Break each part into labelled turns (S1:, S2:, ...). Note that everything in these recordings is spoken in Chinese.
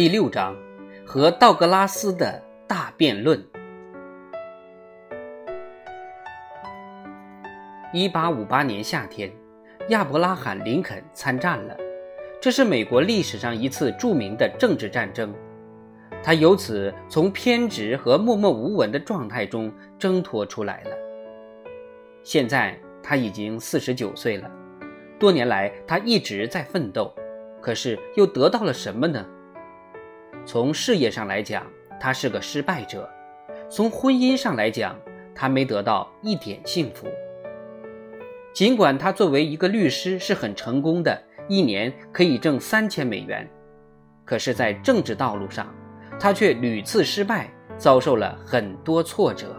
S1: 第六章和道格拉斯的大辩论。一八五八年夏天，亚伯拉罕·林肯参战了，这是美国历史上一次著名的政治战争。他由此从偏执和默默无闻的状态中挣脱出来了。现在他已经四十九岁了，多年来他一直在奋斗，可是又得到了什么呢？从事业上来讲，他是个失败者；从婚姻上来讲，他没得到一点幸福。尽管他作为一个律师是很成功的，一年可以挣三千美元，可是，在政治道路上，他却屡次失败，遭受了很多挫折。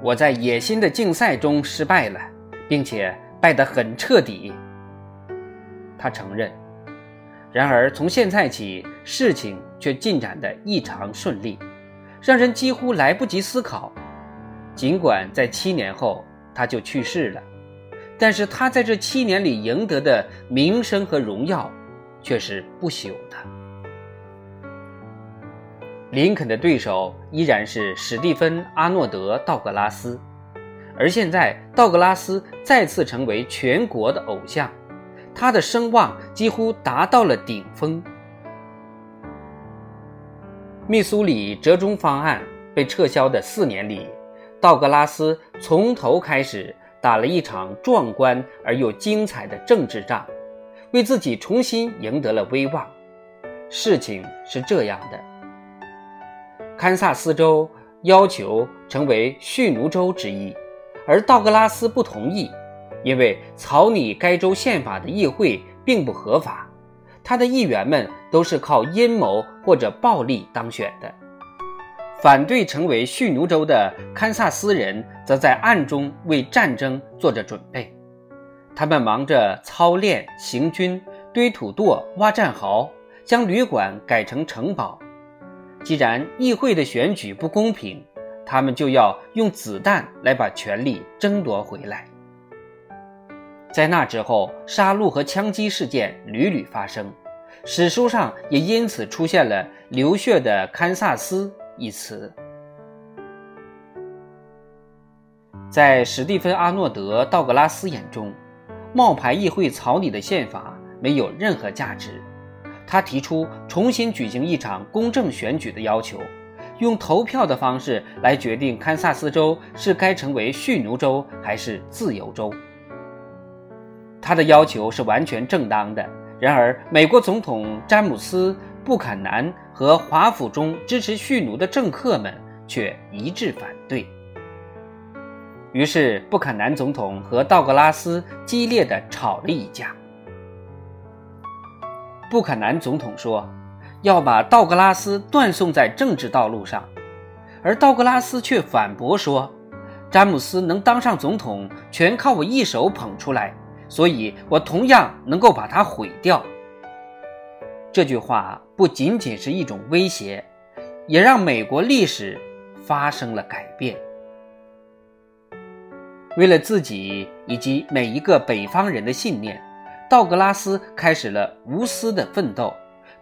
S1: 我在野心的竞赛中失败了，并且败得很彻底。他承认。然而，从现在起，事情却进展得异常顺利，让人几乎来不及思考。尽管在七年后他就去世了，但是他在这七年里赢得的名声和荣耀却是不朽的。林肯的对手依然是史蒂芬·阿诺德·道格拉斯，而现在道格拉斯再次成为全国的偶像，他的声望几乎达到了顶峰。密苏里折中方案被撤销的四年里，道格拉斯从头开始打了一场壮观而又精彩的政治仗，为自己重新赢得了威望。事情是这样的。堪萨斯州要求成为蓄奴州之一，而道格拉斯不同意，因为草拟该州宪法的议会并不合法，他的议员们都是靠阴谋或者暴力当选的。反对成为蓄奴州的堪萨斯人则在暗中为战争做着准备，他们忙着操练行军、堆土垛、挖战壕，将旅馆改成城堡。既然议会的选举不公平，他们就要用子弹来把权力争夺回来。在那之后，杀戮和枪击事件屡屡发生，史书上也因此出现了“流血的堪萨斯”一词。在史蒂芬·阿诺德·道格拉斯眼中，冒牌议会草拟的宪法没有任何价值。他提出重新举行一场公正选举的要求，用投票的方式来决定堪萨斯州是该成为蓄奴州还是自由州。他的要求是完全正当的。然而，美国总统詹姆斯·布坎南和华府中支持蓄奴的政客们却一致反对。于是，布坎南总统和道格拉斯激烈地吵了一架。布坎南总统说：“要把道格拉斯断送在政治道路上。”而道格拉斯却反驳说：“詹姆斯能当上总统，全靠我一手捧出来，所以我同样能够把它毁掉。”这句话不仅仅是一种威胁，也让美国历史发生了改变。为了自己以及每一个北方人的信念。道格拉斯开始了无私的奋斗，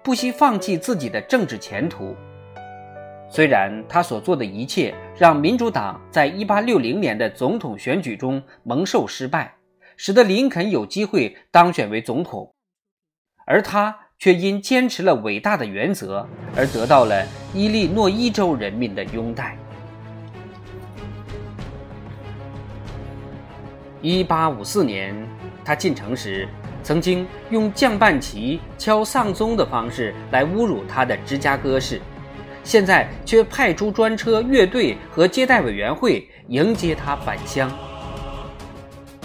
S1: 不惜放弃自己的政治前途。虽然他所做的一切让民主党在1860年的总统选举中蒙受失败，使得林肯有机会当选为总统，而他却因坚持了伟大的原则而得到了伊利诺伊州人民的拥戴。1854年，他进城时。曾经用降半旗、敲丧钟的方式来侮辱他的芝加哥市，现在却派出专车、乐队和接待委员会迎接他返乡。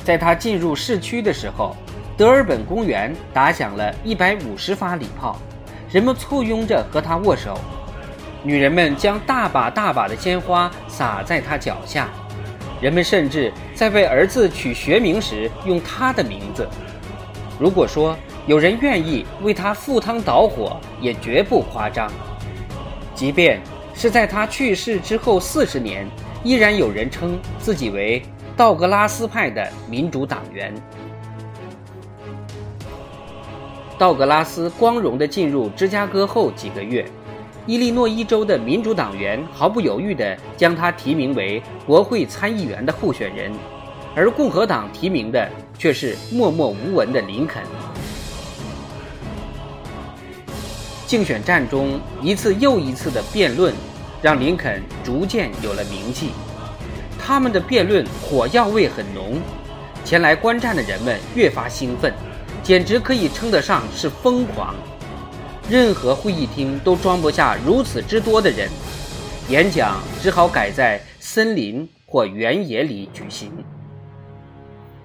S1: 在他进入市区的时候，德尔本公园打响了一百五十发礼炮，人们簇拥着和他握手，女人们将大把大把的鲜花洒在他脚下，人们甚至在为儿子取学名时用他的名字。如果说有人愿意为他赴汤蹈火，也绝不夸张。即便是在他去世之后四十年，依然有人称自己为道格拉斯派的民主党员。道格拉斯光荣地进入芝加哥后几个月，伊利诺伊州的民主党员毫不犹豫地将他提名为国会参议员的候选人，而共和党提名的却是默默无闻的林肯。竞选战中一次又一次的辩论，让林肯逐渐有了名气。他们的辩论火药味很浓，前来观战的人们越发兴奋。简直可以称得上是疯狂，任何会议厅都装不下如此之多的人，演讲只好改在森林或原野里举行。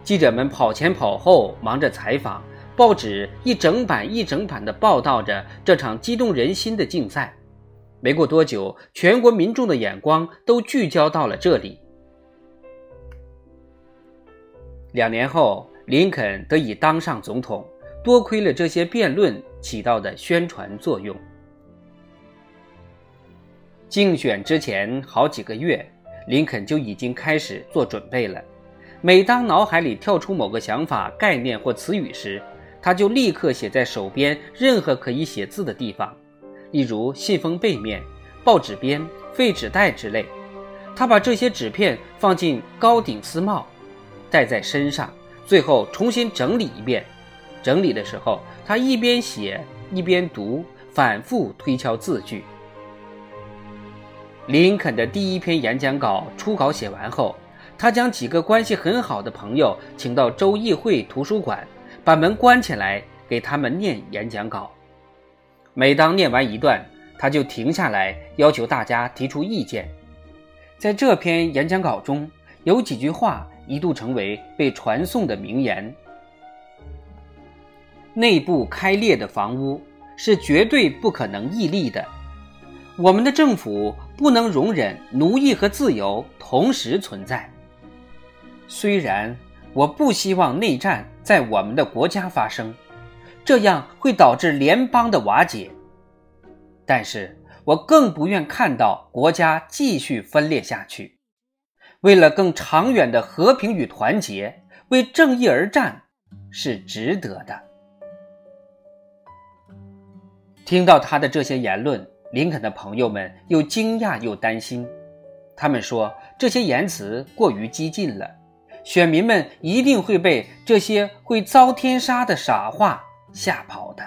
S1: 记者们跑前跑后，忙着采访，报纸一整版一整版地报道着这场激动人心的竞赛。没过多久，全国民众的眼光都聚焦到了这里。两年后。林肯得以当上总统，多亏了这些辩论起到的宣传作用。竞选之前好几个月，林肯就已经开始做准备了。每当脑海里跳出某个想法、概念或词语时，他就立刻写在手边任何可以写字的地方，例如信封背面、报纸边、废纸袋之类。他把这些纸片放进高顶丝帽，带在身上。最后重新整理一遍，整理的时候，他一边写一边读，反复推敲字句。林肯的第一篇演讲稿初稿写完后，他将几个关系很好的朋友请到州议会图书馆，把门关起来，给他们念演讲稿。每当念完一段，他就停下来，要求大家提出意见。在这篇演讲稿中有几句话。一度成为被传颂的名言。内部开裂的房屋是绝对不可能屹立的。我们的政府不能容忍奴役和自由同时存在。虽然我不希望内战在我们的国家发生，这样会导致联邦的瓦解，但是我更不愿看到国家继续分裂下去。为了更长远的和平与团结，为正义而战，是值得的。听到他的这些言论，林肯的朋友们又惊讶又担心。他们说这些言辞过于激进了，选民们一定会被这些会遭天杀的傻话吓跑的。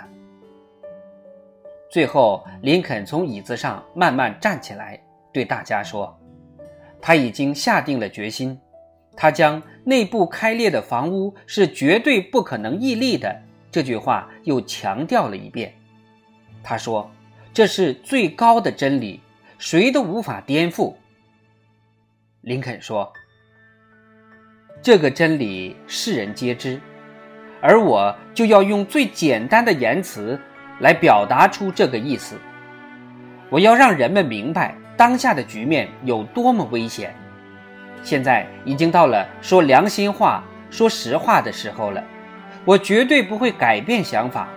S1: 最后，林肯从椅子上慢慢站起来，对大家说。他已经下定了决心，他将内部开裂的房屋是绝对不可能屹立的这句话又强调了一遍。他说：“这是最高的真理，谁都无法颠覆。”林肯说：“这个真理世人皆知，而我就要用最简单的言辞来表达出这个意思。我要让人们明白。”当下的局面有多么危险？现在已经到了说良心话、说实话的时候了。我绝对不会改变想法。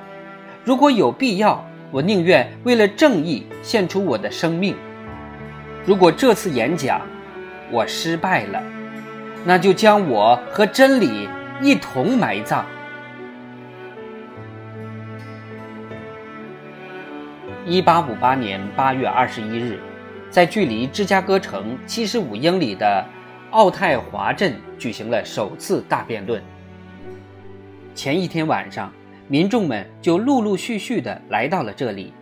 S1: 如果有必要，我宁愿为了正义献出我的生命。如果这次演讲我失败了，那就将我和真理一同埋葬。一八五八年八月二十一日。在距离芝加哥城七十五英里的奥泰华镇举行了首次大辩论。前一天晚上，民众们就陆陆续续地来到了这里。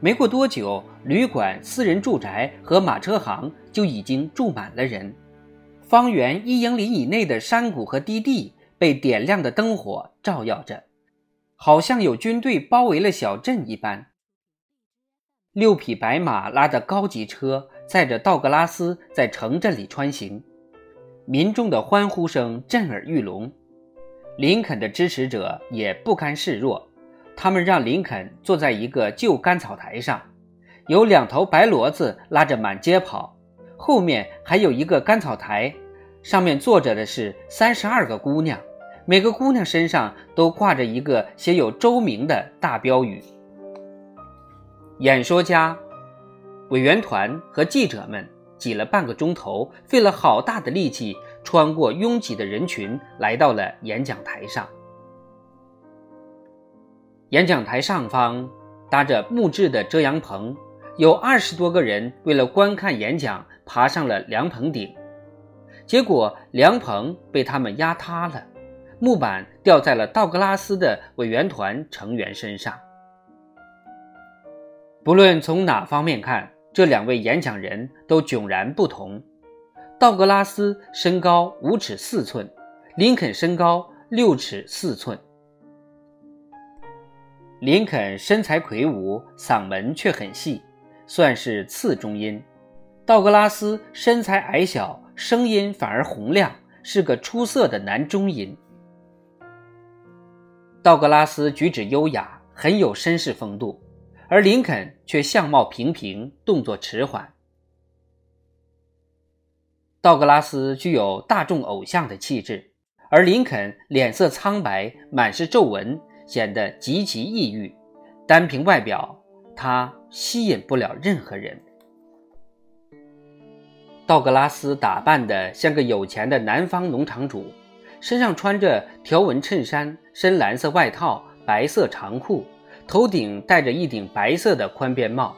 S1: 没过多久，旅馆、私人住宅和马车行就已经住满了人。方圆一英里以内的山谷和低地被点亮的灯火照耀着，好像有军队包围了小镇一般。六匹白马拉着高级车载着道格拉斯在城镇里穿行，民众的欢呼声震耳欲聋。林肯的支持者也不甘示弱，他们让林肯坐在一个旧干草台上，有两头白骡子拉着满街跑，后面还有一个干草台，上面坐着的是三十二个姑娘，每个姑娘身上都挂着一个写有州名的大标语。演说家、委员团和记者们挤了半个钟头，费了好大的力气，穿过拥挤的人群，来到了演讲台上。演讲台上方搭着木质的遮阳棚，有二十多个人为了观看演讲，爬上了凉棚顶。结果凉棚被他们压塌了，木板掉在了道格拉斯的委员团成员身上。不论从哪方面看，这两位演讲人都迥然不同。道格拉斯身高五尺四寸，林肯身高六尺四寸。林肯身材魁梧，嗓门却很细，算是次中音；道格拉斯身材矮小，声音反而洪亮，是个出色的男中音。道格拉斯举止优雅，很有绅士风度，而林肯却相貌平平，动作迟缓。道格拉斯具有大众偶像的气质，而林肯脸色苍白，满是皱纹。显得极其抑郁，单凭外表，他吸引不了任何人。道格拉斯打扮得像个有钱的南方农场主，身上穿着条纹衬衫、深蓝色外套、白色长裤，头顶戴着一顶白色的宽边帽。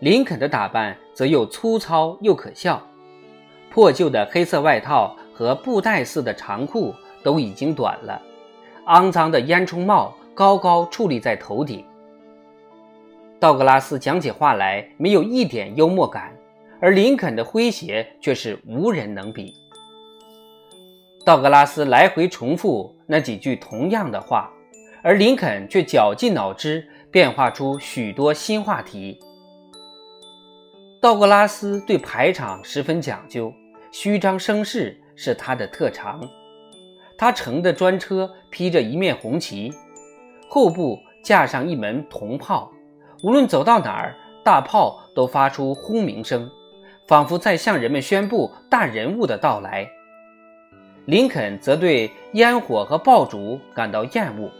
S1: 林肯的打扮则又粗糙又可笑，破旧的黑色外套和布袋似的长裤都已经短了。肮脏的烟囱帽高高矗立在头顶。道格拉斯讲起话来没有一点幽默感，而林肯的诙谐却是无人能比。道格拉斯来回重复那几句同样的话，而林肯却绞尽脑汁变化出许多新话题。道格拉斯对排场十分讲究，虚张声势是他的特长。他乘的专车披着一面红旗，后部架上一门铜炮，无论走到哪儿，大炮都发出轰鸣声，仿佛在向人们宣布大人物的到来。林肯则对烟火和爆竹感到厌恶。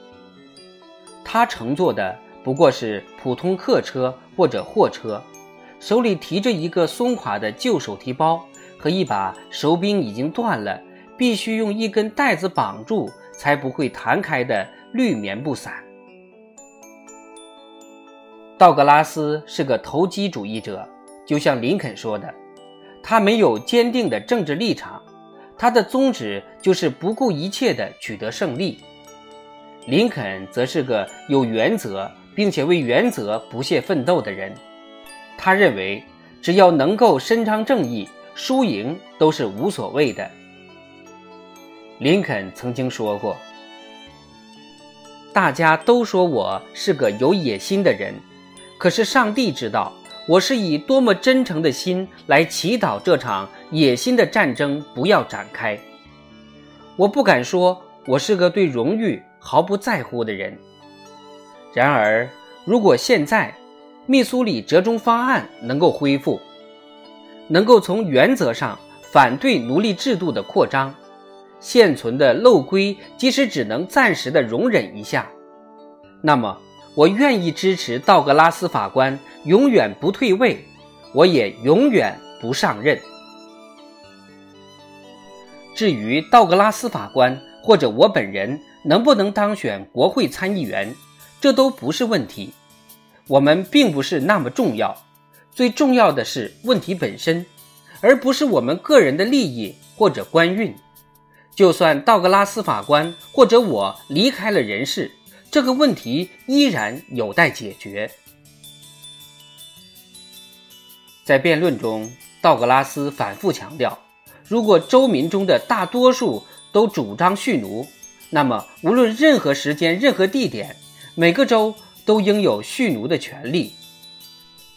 S1: 他乘坐的不过是普通客车或者货车，手里提着一个松垮的旧手提包和一把手柄已经断了。必须用一根带子绑住，才不会弹开的绿棉布伞。道格拉斯是个投机主义者，就像林肯说的，他没有坚定的政治立场，他的宗旨就是不顾一切的取得胜利。林肯则是个有原则，并且为原则不懈奋斗的人。他认为，只要能够伸张正义，输赢都是无所谓的。林肯曾经说过：“大家都说我是个有野心的人，可是上帝知道我是以多么真诚的心来祈祷这场野心的战争不要展开。我不敢说我是个对荣誉毫不在乎的人。然而，如果现在密苏里折中方案能够恢复，能够从原则上反对奴隶制度的扩张。”现存的漏规，即使只能暂时的容忍一下，那么我愿意支持道格拉斯法官永远不退位，我也永远不上任。至于道格拉斯法官或者我本人能不能当选国会参议员，这都不是问题，我们并不是那么重要，最重要的是问题本身，而不是我们个人的利益或者官运。就算道格拉斯法官或者我离开了人世，这个问题依然有待解决。在辩论中，道格拉斯反复强调，如果州民中的大多数都主张蓄奴，那么无论任何时间、任何地点，每个州都应有蓄奴的权利。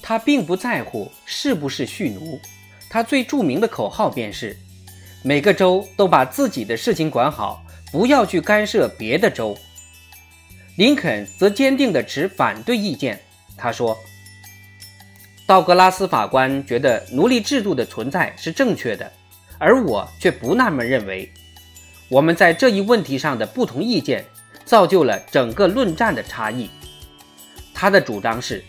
S1: 他并不在乎是不是蓄奴，他最著名的口号便是。每个州都把自己的事情管好，不要去干涉别的州。林肯则坚定地持反对意见。他说：“道格拉斯法官觉得奴隶制度的存在是正确的，而我却不那么认为。我们在这一问题上的不同意见，造就了整个论战的差异。他的主张是，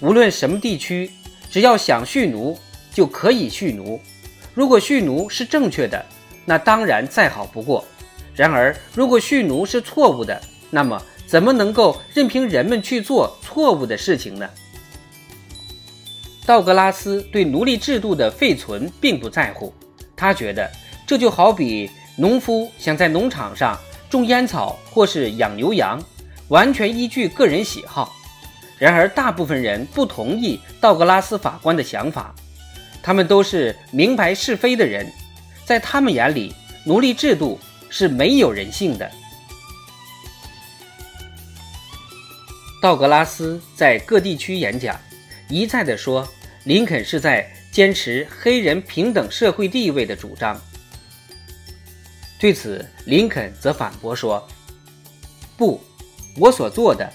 S1: 无论什么地区，只要想蓄奴，就可以蓄奴。”如果蓄奴是正确的，那当然再好不过；然而，如果蓄奴是错误的，那么怎么能够任凭人们去做错误的事情呢？道格拉斯对奴隶制度的废存并不在乎，他觉得这就好比农夫想在农场上种烟草或是养牛羊，完全依据个人喜好。然而，大部分人不同意道格拉斯法官的想法，他们都是明白是非的人，在他们眼里，奴隶制度是没有人性的。道格拉斯在各地区演讲，一再地说，林肯是在坚持黑人平等社会地位的主张。对此，林肯则反驳说：“不，我所做的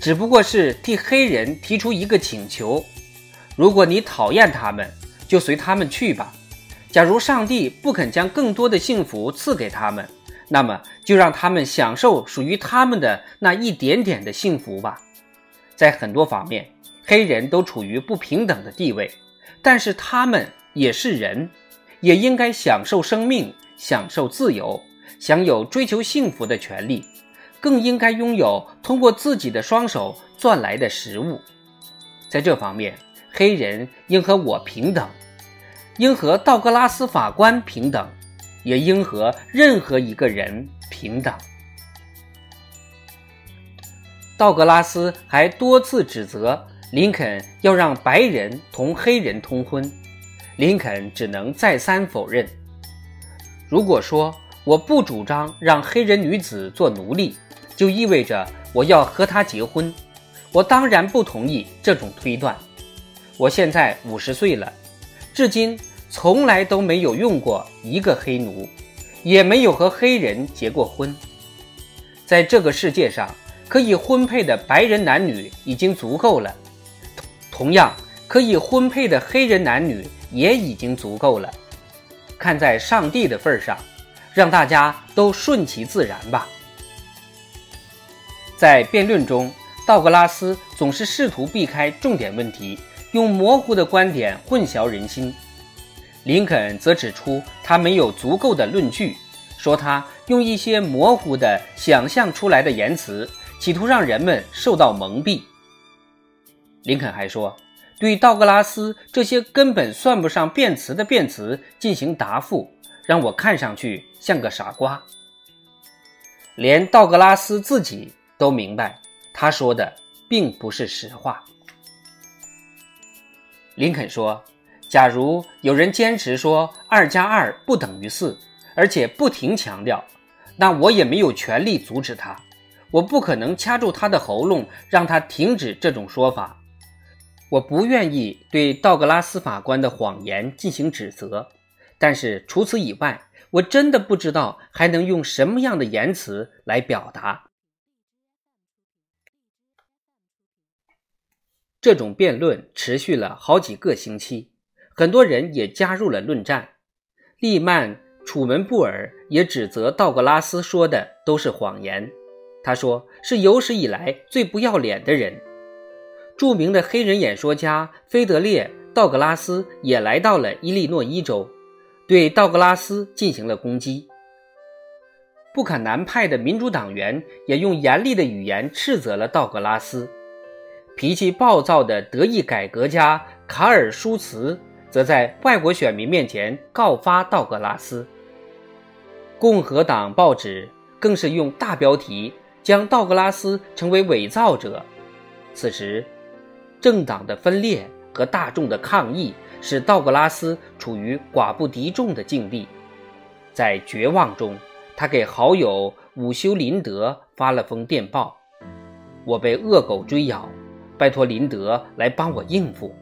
S1: 只不过是替黑人提出一个请求。如果你讨厌他们，就随他们去吧。假如上帝不肯将更多的幸福赐给他们。”那么，就让他们享受属于他们的那一点点的幸福吧。在很多方面，黑人都处于不平等的地位，但是他们也是人，也应该享受生命，享受自由，享有追求幸福的权利，更应该拥有通过自己的双手赚来的食物。在这方面，黑人应和我平等，应和道格拉斯法官平等。也应和任何一个人平等。道格拉斯还多次指责林肯要让白人同黑人通婚，林肯只能再三否认。如果说我不主张让黑人女子做奴隶，就意味着我要和她结婚。我当然不同意这种推断。我现在五十岁了，至今。从来都没有用过一个黑奴，也没有和黑人结过婚。在这个世界上，可以婚配的白人男女已经足够了，同样可以婚配的黑人男女也已经足够了。看在上帝的份上，让大家都顺其自然吧。在辩论中，道格拉斯总是试图避开重点问题，用模糊的观点混淆人心。林肯则指出，他没有足够的论据，说他用一些模糊的想象出来的言辞，企图让人们受到蒙蔽。林肯还说，对道格拉斯这些根本算不上辩词的辩词进行答复，让我看上去像个傻瓜。连道格拉斯自己都明白，他说的并不是实话。林肯说。假如有人坚持说二加二不等于四，而且不停强调，那我也没有权利阻止他。我不可能掐住他的喉咙，让他停止这种说法。我不愿意对道格拉斯法官的谎言进行指责，但是除此以外，我真的不知道还能用什么样的言辞来表达。这种辩论持续了好几个星期。很多人也加入了论战。利曼·楚门布尔也指责道格拉斯说的都是谎言。他说是有史以来最不要脸的人。著名的黑人演说家菲德烈·道格拉斯也来到了伊利诺伊州，对道格拉斯进行了攻击。布坎南派的民主党员也用严厉的语言斥责了道格拉斯。脾气暴躁的德意改革家卡尔·舒茨。则在外国选民面前告发道格拉斯。共和党报纸更是用大标题将道格拉斯称为伪造者。此时，政党的分裂和大众的抗议使道格拉斯处于寡不敌众的境地。在绝望中，他给好友伍修林德发了封电报：“我被恶狗追咬，拜托林德来帮我应付。”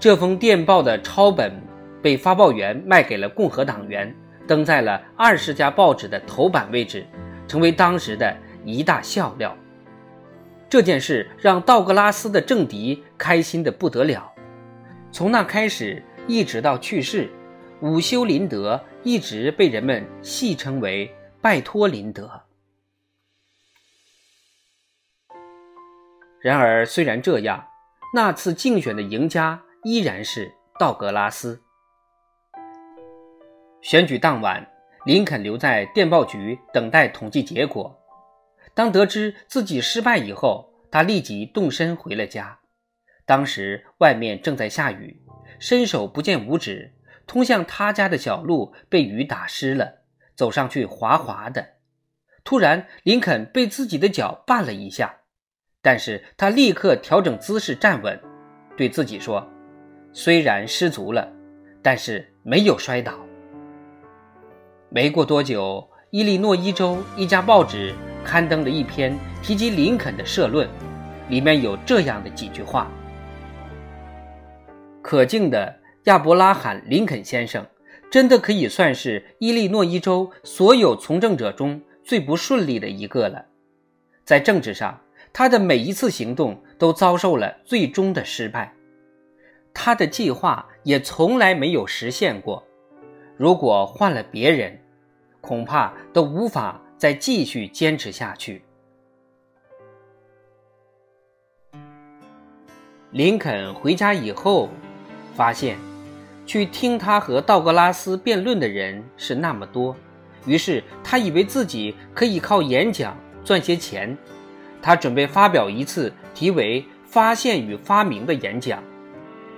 S1: 这封电报的抄本被发报员卖给了共和党员，登在了二十家报纸的头版位置，成为当时的一大笑料。这件事让道格拉斯的政敌开心的不得了。从那开始一直到去世，伍修林德一直被人们戏称为“拜托林德”。然而，虽然这样，那次竞选的赢家。依然是道格拉斯。选举当晚，林肯留在电报局等待统计结果。当得知自己失败以后，他立即动身回了家。当时外面正在下雨，伸手不见五指，通向他家的小路被雨打湿了，走上去滑滑的。突然，林肯被自己的脚绊了一下，但是他立刻调整姿势站稳，对自己说：“虽然失足了，但是没有摔倒。”没过多久，伊利诺伊州一家报纸刊登了一篇提及林肯的社论，里面有这样的几句话：“可敬的亚伯拉罕·林肯先生，真的可以算是伊利诺伊州所有从政者中最不顺利的一个了。在政治上，他的每一次行动都遭受了最终的失败，他的计划也从来没有实现过。如果换了别人，恐怕都无法再继续坚持下去。林肯回家以后，发现去听他和道格拉斯辩论的人是那么多，于是他以为自己可以靠演讲赚些钱。他准备发表一次题为“发现与发明”的演讲，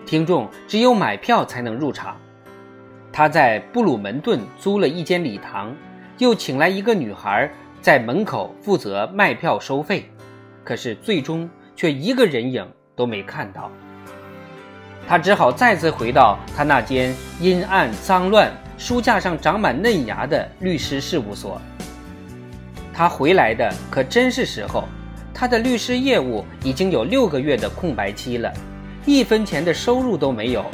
S1: 听众只有买票才能入场。他在布鲁门顿租了一间礼堂，又请来一个女孩在门口负责卖票收费，可是最终却一个人影都没看到。他只好再次回到他那间阴暗脏乱、书架上长满嫩芽的律师事务所。他回来的可真是时候，他的律师业务已经有六个月的空白期了，一分钱的收入都没有。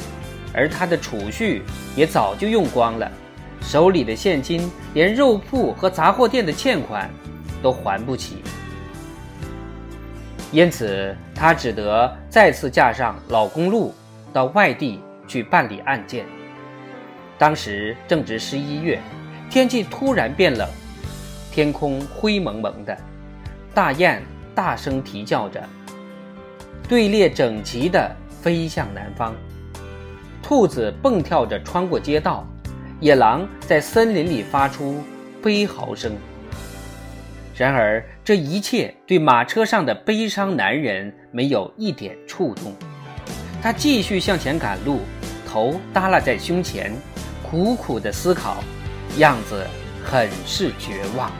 S1: 而他的储蓄也早就用光了，手里的现金连肉铺和杂货店的欠款都还不起，因此他只得再次驾上老公路到外地去办理案件。当时正值十一月，天气突然变冷，天空灰蒙蒙的，大雁大声啼叫着，队列整齐地飞向南方。兔子蹦跳着穿过街道，野狼在森林里发出悲嚎声。然而，这一切对马车上的悲伤男人没有一点触动。他继续向前赶路，头耷拉在胸前，苦苦地思考，样子很是绝望。